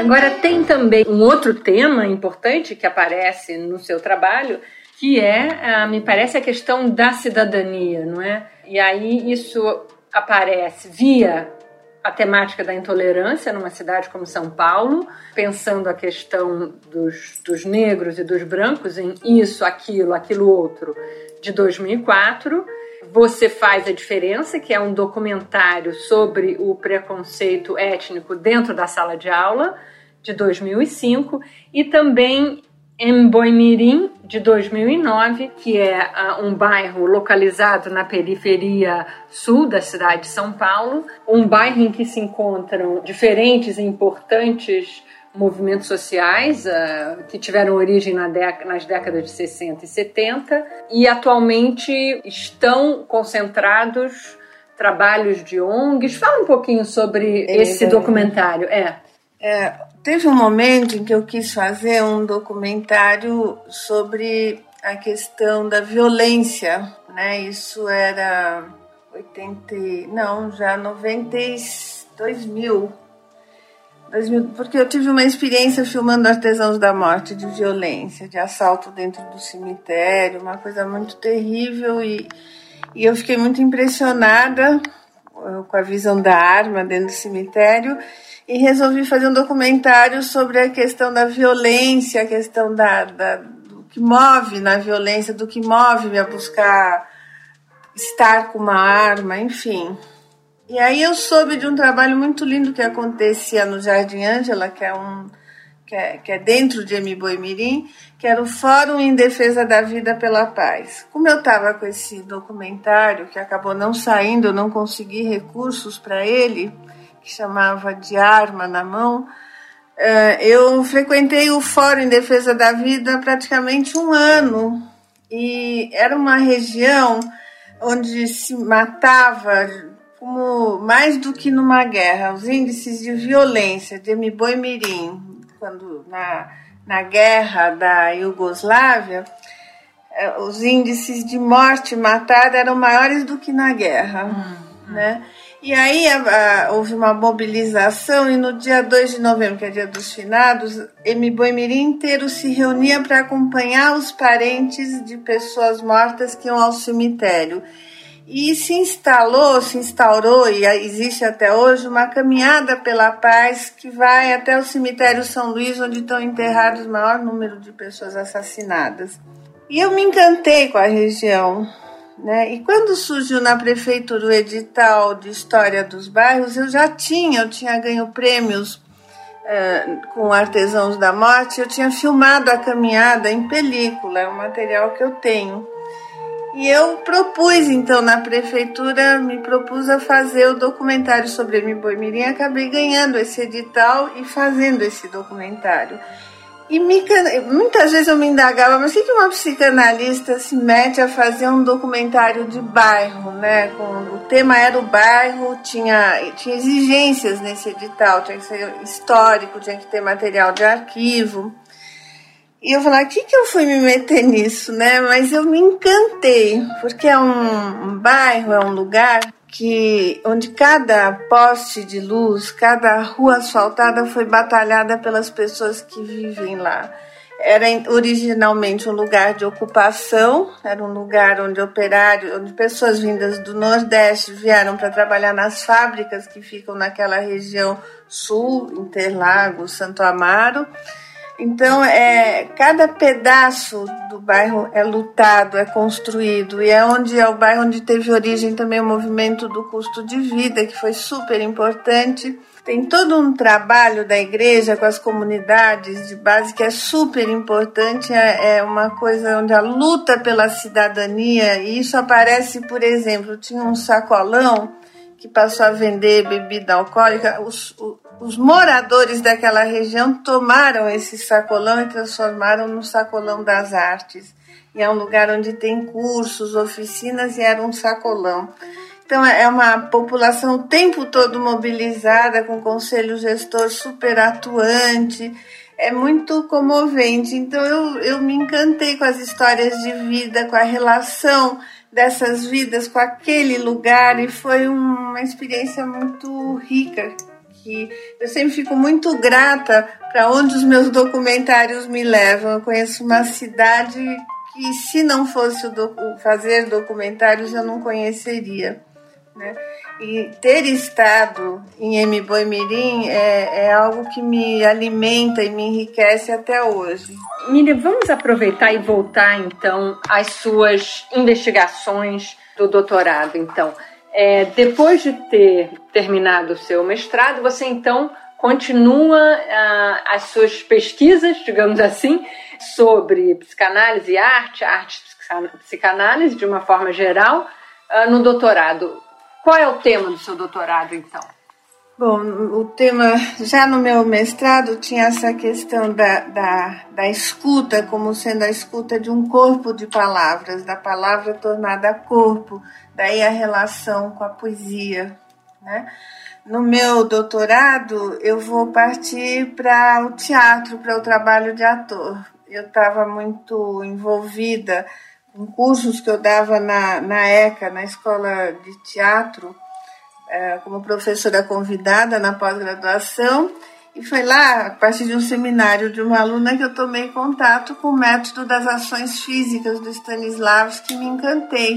Agora, tem também um outro tema importante que aparece no seu trabalho, que é, ah, me parece, a questão da cidadania, não é? E aí isso aparece via a temática da intolerância numa cidade como São Paulo, pensando a questão dos, dos negros e dos brancos em isso, aquilo, aquilo outro, de 2004 você faz a diferença, que é um documentário sobre o preconceito étnico dentro da sala de aula, de 2005, e também em Boimirim, de 2009, que é uh, um bairro localizado na periferia sul da cidade de São Paulo, um bairro em que se encontram diferentes e importantes movimentos sociais uh, que tiveram origem na nas décadas de 60 e 70 e atualmente estão concentrados trabalhos de ONGs. Fala um pouquinho sobre é, esse documentário. É. é. Teve um momento em que eu quis fazer um documentário sobre a questão da violência, né? Isso era 80, não, já 92 mil 2000, porque eu tive uma experiência filmando Artesãos da Morte, de violência, de assalto dentro do cemitério, uma coisa muito terrível e, e eu fiquei muito impressionada eh, com a visão da arma dentro do cemitério e resolvi fazer um documentário sobre a questão da violência, a questão da, da do que move na violência, do que move-me a buscar estar com uma arma, enfim. E aí eu soube de um trabalho muito lindo que acontecia no Jardim Ângela, que é um que é, que é dentro de Emi Mirim, que era o Fórum em Defesa da Vida pela Paz. Como eu estava com esse documentário, que acabou não saindo, eu não consegui recursos para ele, que chamava De Arma na Mão, eh, eu frequentei o Fórum em Defesa da Vida praticamente um ano. E era uma região onde se matava como mais do que numa guerra, os índices de violência de Mboi Mirim, quando na, na guerra da Iugoslávia, eh, os índices de morte matada eram maiores do que na guerra, uhum. né? E aí a, a, houve uma mobilização e no dia 2 de novembro, que é dia dos finados, Mboi inteiro se reunia para acompanhar os parentes de pessoas mortas que iam ao cemitério. E se instalou, se instaurou e existe até hoje uma caminhada pela paz que vai até o cemitério São Luís, onde estão enterrados o maior número de pessoas assassinadas. E eu me encantei com a região. Né? E quando surgiu na prefeitura o edital de história dos bairros, eu já tinha, eu tinha ganho prêmios uh, com artesãos da morte, eu tinha filmado a caminhada em película, é um material que eu tenho. E eu propus, então, na prefeitura, me propus a fazer o documentário sobre. Boi Mirim, acabei ganhando esse edital e fazendo esse documentário. E me, muitas vezes eu me indagava, mas o que uma psicanalista se mete a fazer um documentário de bairro, né? Com, o tema era o bairro, tinha, tinha exigências nesse edital, tinha que ser histórico, tinha que ter material de arquivo. E eu falei, o que, que eu fui me meter nisso, né? Mas eu me encantei, porque é um, um bairro, é um lugar que onde cada poste de luz, cada rua asfaltada foi batalhada pelas pessoas que vivem lá. Era originalmente um lugar de ocupação, era um lugar onde operários, onde pessoas vindas do Nordeste vieram para trabalhar nas fábricas que ficam naquela região sul, Interlagos, Santo Amaro. Então, é, cada pedaço do bairro é lutado, é construído, e é onde é o bairro onde teve origem também o movimento do custo de vida, que foi super importante. Tem todo um trabalho da igreja com as comunidades de base que é super importante, é, é uma coisa onde a luta pela cidadania, e isso aparece, por exemplo, tinha um sacolão que passou a vender bebida alcoólica, os, os moradores daquela região tomaram esse sacolão e transformaram no sacolão das artes. E é um lugar onde tem cursos, oficinas e era um sacolão. Então é uma população o tempo todo mobilizada, com conselho gestor super atuante. É muito comovente. Então eu, eu me encantei com as histórias de vida, com a relação dessas vidas com aquele lugar e foi uma experiência muito rica que eu sempre fico muito grata para onde os meus documentários me levam. Eu conheço uma cidade que, se não fosse docu fazer documentários, eu não conheceria. Né? E ter estado em M. Boi Mirim é, é, algo que me alimenta e me enriquece até hoje. Miriam, vamos aproveitar e voltar então às suas investigações do doutorado. Então, é, depois de ter terminado o seu mestrado, você então continua ah, as suas pesquisas, digamos assim, sobre psicanálise e arte, arte psicanálise de uma forma geral, ah, no doutorado. Qual é o tema do seu doutorado, então? Bom, o tema, já no meu mestrado, tinha essa questão da, da, da escuta, como sendo a escuta de um corpo de palavras, da palavra tornada corpo, daí a relação com a poesia, né? No meu doutorado, eu vou partir para o teatro, para o trabalho de ator. Eu estava muito envolvida em cursos que eu dava na, na ECA, na Escola de Teatro, como professora convidada na pós-graduação. E foi lá, a partir de um seminário de uma aluna, que eu tomei contato com o método das ações físicas do Stanislavski, que me encantei,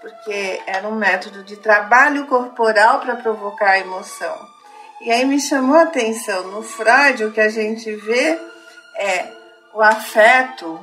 porque era um método de trabalho corporal para provocar a emoção. E aí me chamou a atenção, no Freud, o que a gente vê é o afeto,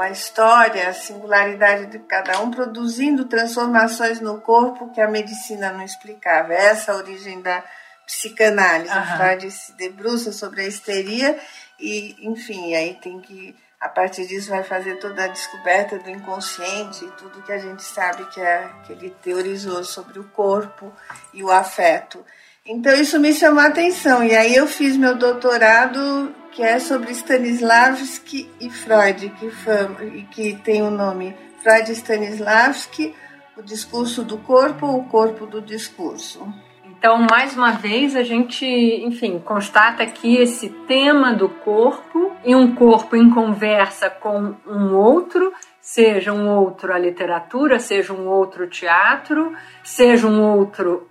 a história, a singularidade de cada um, produzindo transformações no corpo que a medicina não explicava. É essa a origem da psicanálise. Uhum. Freud se debruça sobre a histeria e, enfim, aí tem que, a partir disso, vai fazer toda a descoberta do inconsciente e tudo que a gente sabe que, é, que ele teorizou sobre o corpo e o afeto. Então isso me chamou a atenção e aí eu fiz meu doutorado que é sobre Stanislavski e Freud, que, foi, que tem o nome Freud e Stanislavski, o discurso do corpo, o corpo do discurso. Então, mais uma vez, a gente, enfim, constata aqui esse tema do corpo e um corpo em conversa com um outro seja um outro a literatura, seja um outro teatro, seja um outro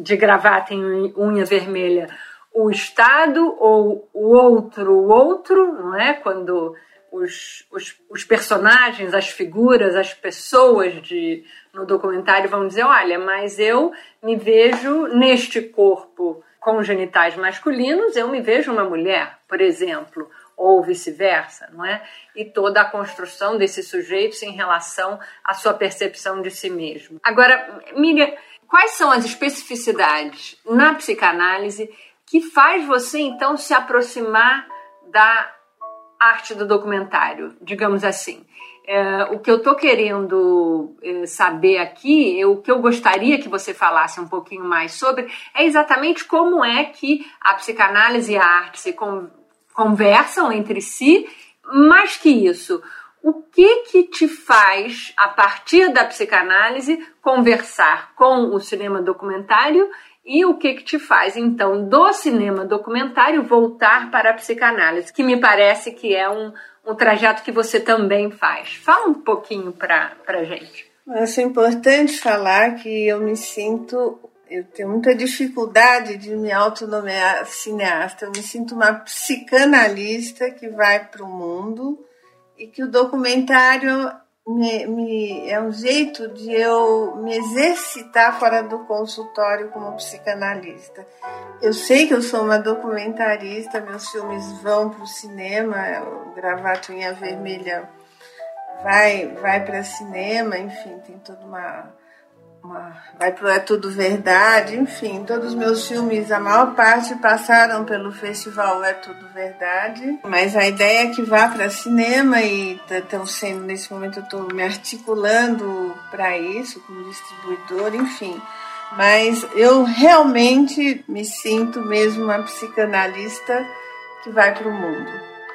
de gravata em unha vermelha, o Estado, ou o outro, o outro, não é? Quando os, os, os personagens, as figuras, as pessoas de, no documentário vão dizer: olha, mas eu me vejo neste corpo com genitais masculinos, eu me vejo uma mulher, por exemplo ou vice-versa, não é? E toda a construção desses sujeitos em relação à sua percepção de si mesmo. Agora, Miriam, quais são as especificidades na psicanálise que faz você então se aproximar da arte do documentário, digamos assim? É, o que eu estou querendo é, saber aqui, o que eu gostaria que você falasse um pouquinho mais sobre, é exatamente como é que a psicanálise e a arte se conversam entre si, mais que isso, o que que te faz, a partir da psicanálise, conversar com o cinema documentário e o que que te faz, então, do cinema documentário voltar para a psicanálise, que me parece que é um, um trajeto que você também faz. Fala um pouquinho para a gente. Acho importante falar que eu me sinto eu tenho muita dificuldade de me autonomear cineasta. Eu me sinto uma psicanalista que vai para o mundo e que o documentário me, me, é um jeito de eu me exercitar fora do consultório como psicanalista. Eu sei que eu sou uma documentarista, meus filmes vão para o cinema, o Gravato Unha Vermelha vai, vai para cinema, enfim, tem toda uma uma, vai pro É Tudo Verdade, enfim, todos os meus filmes, a maior parte passaram pelo festival É Tudo Verdade, mas a ideia é que vá para cinema e estão sendo, nesse momento eu estou me articulando para isso, como distribuidor, enfim. Mas eu realmente me sinto mesmo uma psicanalista que vai para o mundo.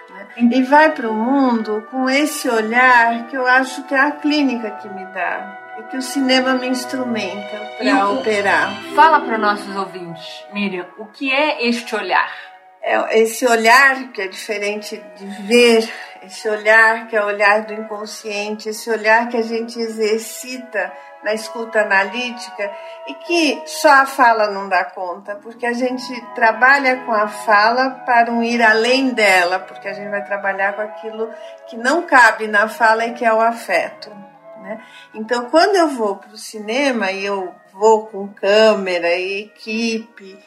Né? E vai para o mundo com esse olhar que eu acho que é a clínica que me dá é que o cinema me instrumenta para operar. Fala para os nossos ouvintes, Miriam, o que é este olhar? É esse olhar que é diferente de ver, esse olhar que é o olhar do inconsciente, esse olhar que a gente exercita na escuta analítica e que só a fala não dá conta, porque a gente trabalha com a fala para um ir além dela, porque a gente vai trabalhar com aquilo que não cabe na fala e que é o afeto. Né? Então, quando eu vou para o cinema e eu vou com câmera e equipe,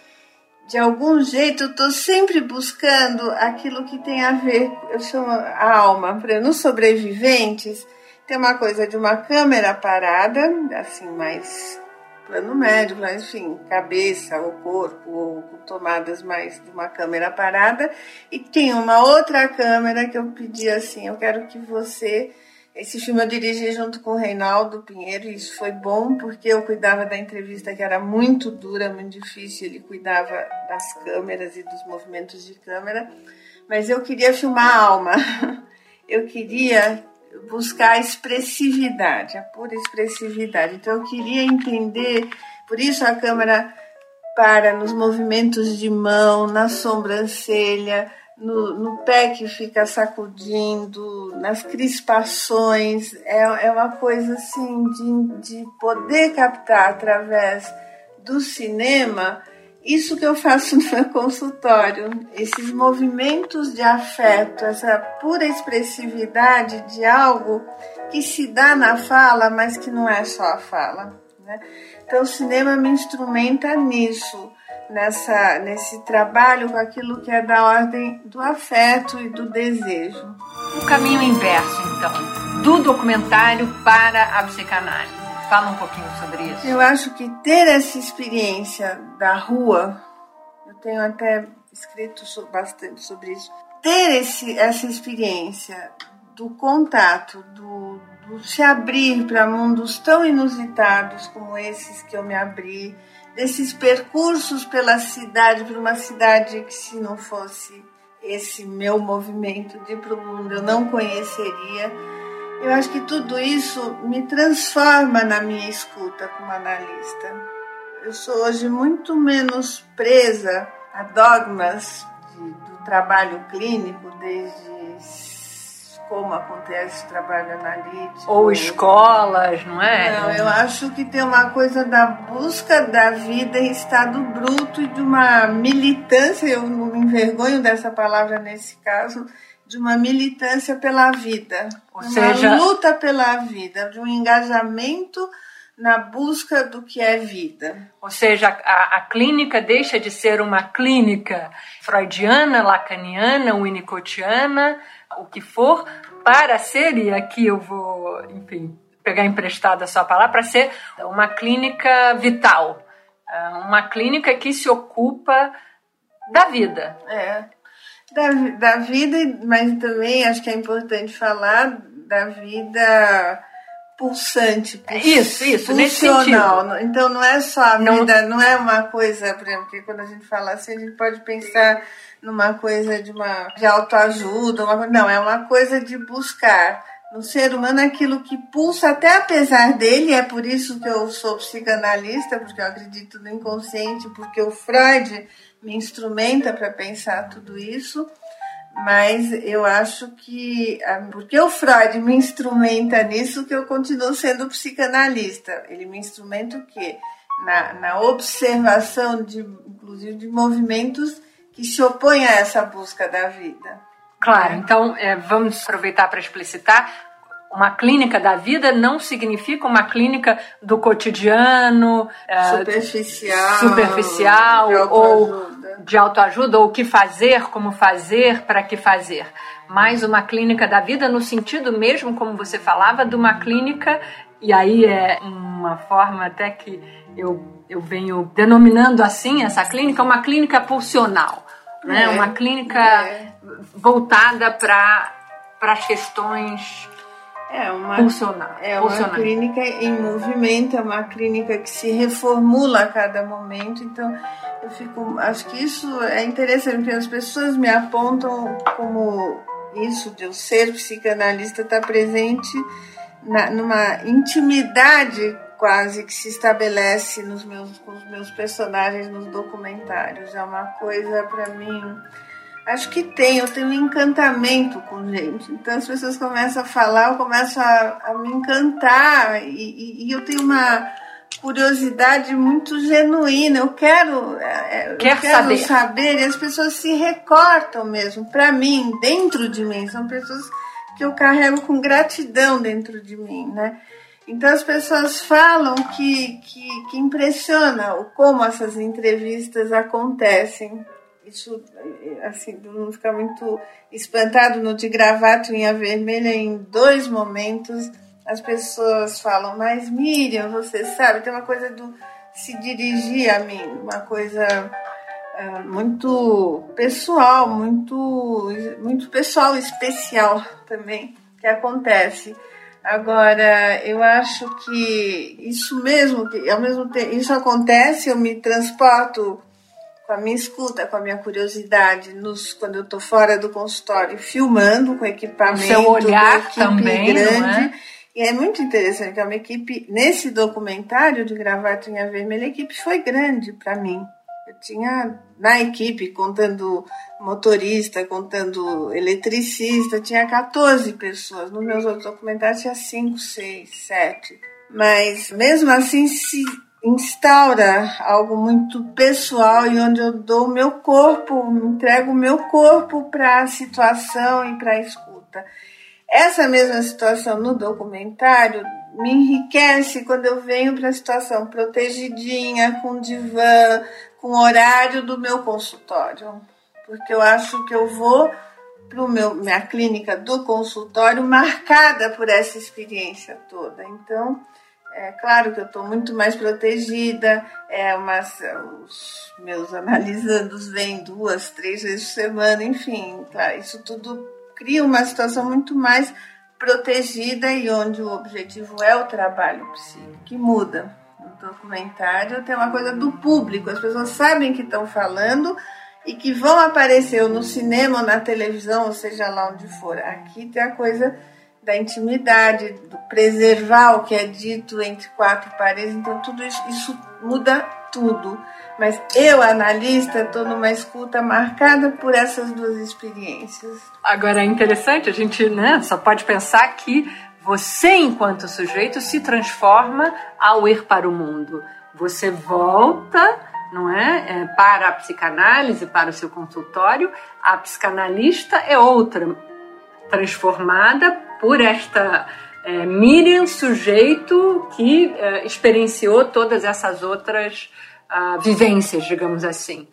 de algum jeito eu estou sempre buscando aquilo que tem a ver, eu chamo a alma, para nos sobreviventes, tem uma coisa de uma câmera parada, assim, mais plano médio, mas enfim, cabeça ou corpo, ou tomadas mais de uma câmera parada, e tem uma outra câmera que eu pedi assim, eu quero que você esse filme eu dirigi junto com o Reinaldo Pinheiro e isso foi bom porque eu cuidava da entrevista que era muito dura, muito difícil, ele cuidava das câmeras e dos movimentos de câmera, mas eu queria filmar a alma. Eu queria buscar a expressividade, a pura expressividade. Então eu queria entender, por isso a câmera para nos movimentos de mão, na sobrancelha, no, no pé que fica sacudindo, nas crispações. É, é uma coisa assim de, de poder captar através do cinema isso que eu faço no meu consultório, esses movimentos de afeto, essa pura expressividade de algo que se dá na fala, mas que não é só a fala. Né? Então, o cinema me instrumenta nisso nessa, nesse trabalho com aquilo que é da ordem do afeto e do desejo. O caminho inverso, então, do documentário para a psicanálise. Fala um pouquinho sobre isso. Eu acho que ter essa experiência da rua, eu tenho até escrito bastante sobre isso, ter esse, essa experiência do contato, do, se abrir para mundos tão inusitados como esses que eu me abri, desses percursos pela cidade, por uma cidade que se não fosse esse meu movimento de ir para o mundo eu não conheceria. Eu acho que tudo isso me transforma na minha escuta como analista. Eu sou hoje muito menos presa a dogmas de, do trabalho clínico, desde como acontece o trabalho analítico. Ou escolas, não é? Não, eu acho que tem uma coisa da busca da vida em estado bruto e de uma militância, eu não me envergonho dessa palavra nesse caso, de uma militância pela vida. Ou uma seja, luta pela vida, de um engajamento na busca do que é vida. Ou seja, a, a, clínica deixa de ser uma clínica freudiana, lacaniana, winnicottiana, o que for, para ser, e aqui eu vou, enfim, pegar emprestada a sua palavra, para ser uma clínica vital, é, uma clínica que se ocupa da vida. É, da, da vida, mas também acho que é importante falar da vida pulsante, puls, isso, isso, funcional. Então não é só a vida, não... não é uma coisa, por exemplo, que quando a gente fala assim, a gente pode pensar numa coisa de uma de autoajuda, uma, não, é uma coisa de buscar. No ser humano aquilo que pulsa até apesar dele, é por isso que eu sou psicanalista, porque eu acredito no inconsciente, porque o Freud me instrumenta para pensar tudo isso, mas eu acho que ah, porque o Freud me instrumenta nisso que eu continuo sendo psicanalista. Ele me instrumenta o quê? Na, na observação de inclusive de movimentos que se opõe a essa busca da vida. Claro, então é, vamos aproveitar para explicitar. Uma clínica da vida não significa uma clínica do cotidiano, é, superficial, superficial ou de autoajuda, ou o que fazer, como fazer, para que fazer. Mas uma clínica da vida no sentido mesmo, como você falava, de uma clínica, e aí é uma forma até que eu eu venho denominando assim essa clínica, uma clínica pulsional, né? É, uma clínica é. voltada para as questões é uma, pulsional, é uma clínica em movimento, é uma clínica que se reformula a cada momento. Então, eu fico, acho que isso é interessante, porque as pessoas me apontam como isso de eu ser psicanalista está presente na, numa intimidade quase que se estabelece nos meus, com os meus personagens nos documentários. É uma coisa para mim Acho que tem, eu tenho um encantamento com gente. Então as pessoas começam a falar, eu começo a, a me encantar e, e, e, eu tenho uma curiosidade muito genuína. Eu quero, é, Quer eu quero saber. saber e as pessoas se recortam mesmo. Para mim, dentro de mim, são pessoas que eu carrego com gratidão dentro de mim, né? Então as pessoas falam que, que, que impressiona o como essas entrevistas acontecem isso, assim, não ficar muito espantado no de gravata unha vermelha, em dois momentos as pessoas falam, mas Miriam, você sabe, tem uma coisa do se dirigir a mim, uma coisa é, muito pessoal, muito, muito pessoal, especial também, que acontece. Agora, eu acho que isso mesmo, que ao mesmo tempo, isso acontece, eu me transporto com a minha escuta, com a minha curiosidade, nos, quando eu estou fora do consultório, filmando com equipamento, o seu olhar também, grande. É? E é muito interessante que é uma equipe, nesse documentário de Gravatinha Vermelha, a equipe foi grande para mim. Eu tinha na equipe, contando motorista, contando eletricista, tinha 14 pessoas. Nos meus outros documentários tinha 5, 6, 7. Mas mesmo assim se instaura algo muito pessoal e onde eu dou o meu corpo, entrego o meu corpo para a situação e para a escuta. Essa mesma situação no documentário me enriquece quando eu venho para a situação protegidinha, com divã, com horário do meu consultório. Porque eu acho que eu vou para minha clínica do consultório marcada por essa experiência toda. Então, é claro que eu estou muito mais protegida, é, mas os meus analisandos vêm duas, três vezes por semana, enfim, claro, isso tudo cria uma situação muito mais protegida e onde o objetivo é o trabalho psíquico, que muda. No documentário tem uma coisa do público, as pessoas sabem que estão falando e que vão aparecer ou no cinema ou na televisão, ou seja lá onde for. Aqui tem a coisa da intimidade, do preservar o que é dito entre quatro paredes. Então, tudo isso, isso muda tudo. Mas eu, analista, estou numa escuta marcada por essas duas experiências. Agora é interessante, a gente né, só pode pensar que você, enquanto sujeito, se transforma ao ir para o mundo. Você volta não é? é? para a psicanálise, para o seu consultório, a psicanalista é outra, transformada por esta é, Miriam, sujeito que é, experienciou todas essas outras uh, vivências, digamos assim.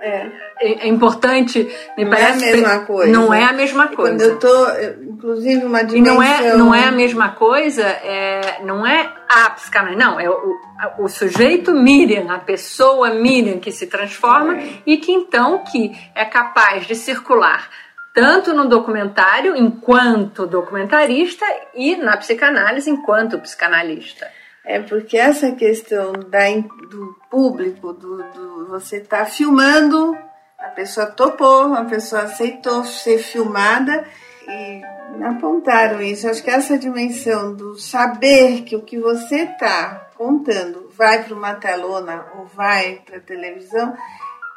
É. é, é importante, me não parece. é a mesma coisa. Não é a mesma coisa. Quando eu tô, inclusive, uma dimensão. E não é, não é a mesma coisa, é, não é a psicanálise, não, é o, o sujeito Miriam, a pessoa Miriam que se transforma é. e que então que é capaz de circular tanto no documentário enquanto documentarista e na psicanálise enquanto psicanalista. É porque essa questão da, do público, do, do você estar tá filmando, a pessoa topou, a pessoa aceitou ser filmada e apontaram isso. Acho que essa dimensão do saber que o que você está contando vai para uma telona ou vai para a televisão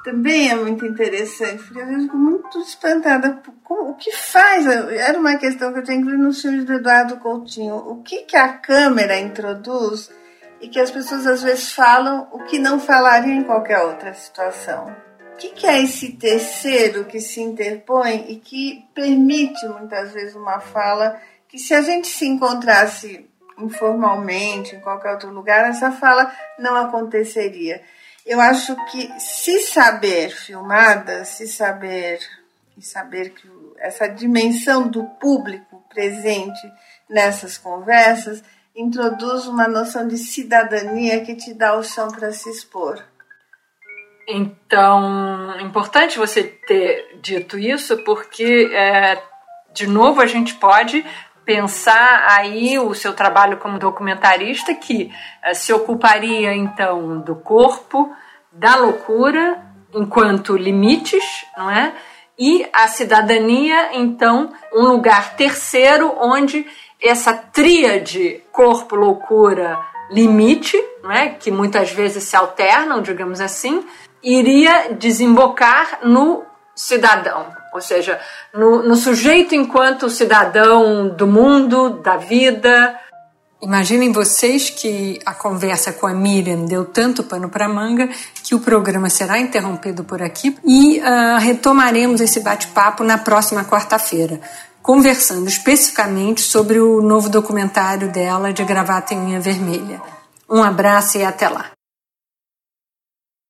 também é muito interessante, porque vezes fico muito espantada o que faz. Era uma questão que eu tinha incluído nos filmes do Eduardo Coutinho. O que, que a câmera introduz e que as pessoas às vezes falam o que não falariam em qualquer outra situação. O que, que é esse terceiro que se interpõe e que permite muitas vezes uma fala que se a gente se encontrasse informalmente em qualquer outro lugar, essa fala não aconteceria eu acho que se saber filmada, se saber e saber que essa dimensão do público presente nessas conversas introduz uma noção de cidadania que te dá o chão para se expor. Então, importante você ter dito isso, porque, é, de novo, a gente pode pensar aí o seu trabalho como documentarista que uh, se ocuparia então do corpo, da loucura enquanto limites, não é? E a cidadania, então, um lugar terceiro onde essa tríade corpo, loucura, limite, não é? que muitas vezes se alternam, digamos assim, iria desembocar no cidadão, ou seja, no, no sujeito enquanto cidadão do mundo, da vida. Imaginem vocês que a conversa com a Miriam deu tanto pano para manga que o programa será interrompido por aqui e uh, retomaremos esse bate-papo na próxima quarta-feira, conversando especificamente sobre o novo documentário dela de Gravata em Unha Vermelha. Um abraço e até lá!